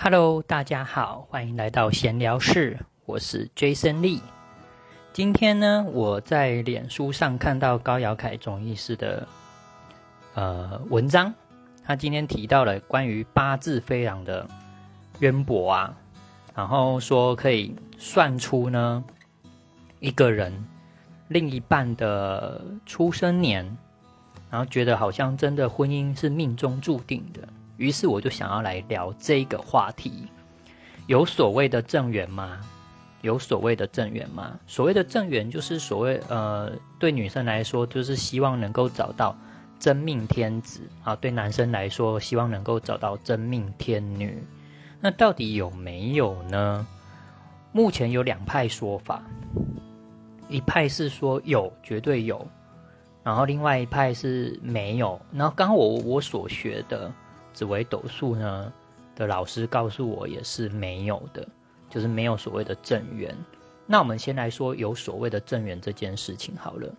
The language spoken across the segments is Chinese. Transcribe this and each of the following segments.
Hello，大家好，欢迎来到闲聊室，我是 Jason Lee。今天呢，我在脸书上看到高尧凯中医师的呃文章，他今天提到了关于八字飞扬的渊博啊，然后说可以算出呢一个人另一半的出生年，然后觉得好像真的婚姻是命中注定的。于是我就想要来聊这个话题，有所谓的正缘吗？有所谓的正缘吗？所谓的正缘就是所谓呃，对女生来说就是希望能够找到真命天子啊，对男生来说希望能够找到真命天女。那到底有没有呢？目前有两派说法，一派是说有，绝对有，然后另外一派是没有。然后刚我我所学的。紫微斗数呢的老师告诉我也是没有的，就是没有所谓的正缘。那我们先来说有所谓的正缘这件事情好了。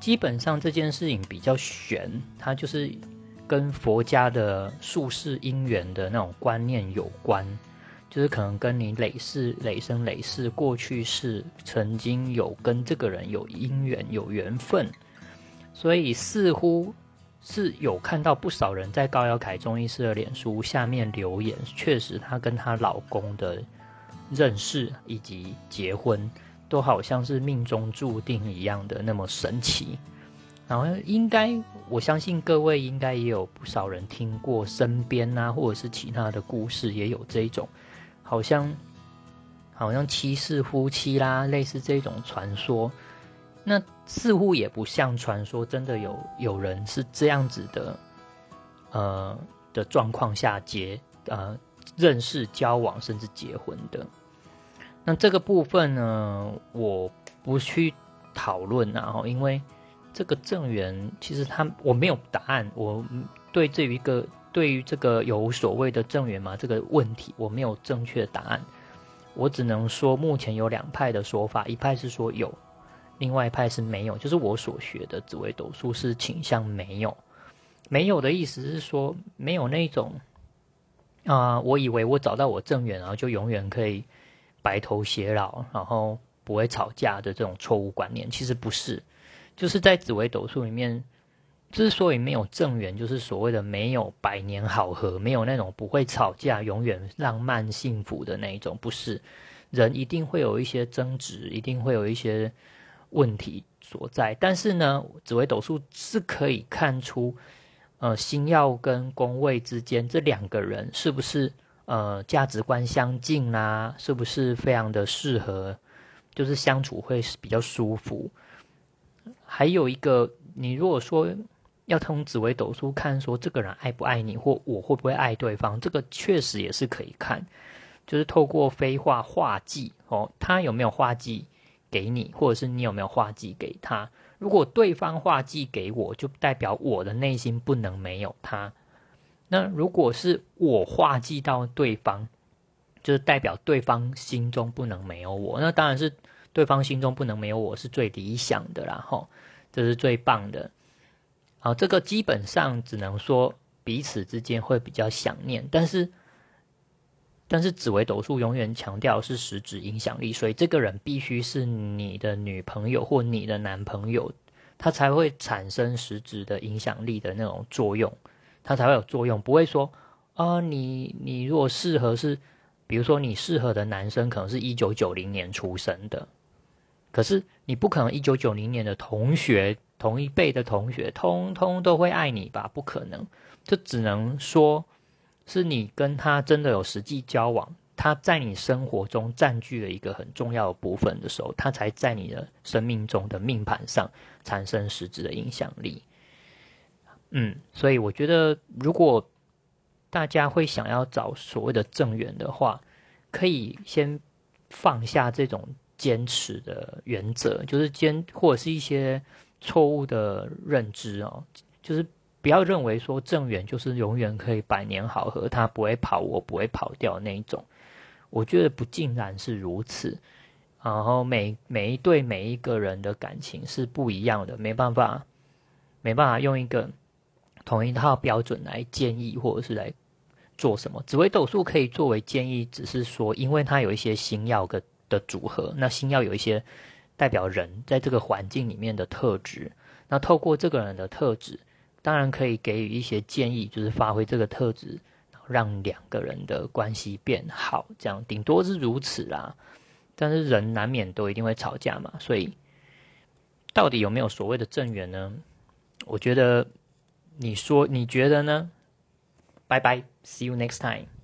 基本上这件事情比较玄，它就是跟佛家的术士姻缘的那种观念有关，就是可能跟你累世、累生、累世过去是曾经有跟这个人有姻缘、有缘分，所以似乎。是有看到不少人在高耀凯中医师的脸书下面留言，确实她跟她老公的认识以及结婚都好像是命中注定一样的那么神奇。然后应该我相信各位应该也有不少人听过身边啊或者是其他的故事，也有这种好像好像七世夫妻啦，类似这种传说。那似乎也不像传说，真的有有人是这样子的，呃的状况下结呃认识、交往甚至结婚的。那这个部分呢，我不去讨论啊，因为这个正缘其实他我没有答案，我对这一个对于这个有所谓的正缘嘛这个问题，我没有正确的答案，我只能说目前有两派的说法，一派是说有。另外一派是没有，就是我所学的紫微斗数是倾向没有，没有的意思是说没有那种啊，我以为我找到我正缘，然后就永远可以白头偕老，然后不会吵架的这种错误观念，其实不是，就是在紫微斗数里面，之所以没有正缘，就是所谓的没有百年好合，没有那种不会吵架、永远浪漫幸福的那一种，不是，人一定会有一些争执，一定会有一些。问题所在，但是呢，紫微斗数是可以看出，呃，星耀跟宫位之间这两个人是不是呃价值观相近啦？是不是非常的适合，就是相处会比较舒服？还有一个，你如果说要从紫微斗数看，说这个人爱不爱你，或我会不会爱对方，这个确实也是可以看，就是透过飞画画技哦，他有没有画技？给你，或者是你有没有画技给他？如果对方画技给我，就代表我的内心不能没有他。那如果是我画技到对方，就是代表对方心中不能没有我。那当然是对方心中不能没有我是最理想的啦，吼，这是最棒的。好，这个基本上只能说彼此之间会比较想念，但是。但是紫微斗数永远强调是实质影响力，所以这个人必须是你的女朋友或你的男朋友，他才会产生实质的影响力的那种作用，他才会有作用，不会说啊，你你如果适合是，比如说你适合的男生可能是一九九零年出生的，可是你不可能一九九零年的同学同一辈的同学通通都会爱你吧？不可能，就只能说。是你跟他真的有实际交往，他在你生活中占据了一个很重要的部分的时候，他才在你的生命中的命盘上产生实质的影响力。嗯，所以我觉得，如果大家会想要找所谓的正缘的话，可以先放下这种坚持的原则，就是坚或者是一些错误的认知哦，就是。不要认为说正缘就是永远可以百年好合，他不会跑，我不会跑掉那一种。我觉得不尽然是如此。然后每每一对每一个人的感情是不一样的，没办法，没办法用一个同一套标准来建议或者是来做什么。紫微斗数可以作为建议，只是说，因为它有一些星耀的的组合，那星耀有一些代表人在这个环境里面的特质，那透过这个人的特质，当然可以给予一些建议，就是发挥这个特质，让两个人的关系变好，这样顶多是如此啦。但是人难免都一定会吵架嘛，所以到底有没有所谓的正缘呢？我觉得，你说你觉得呢？拜拜，See you next time。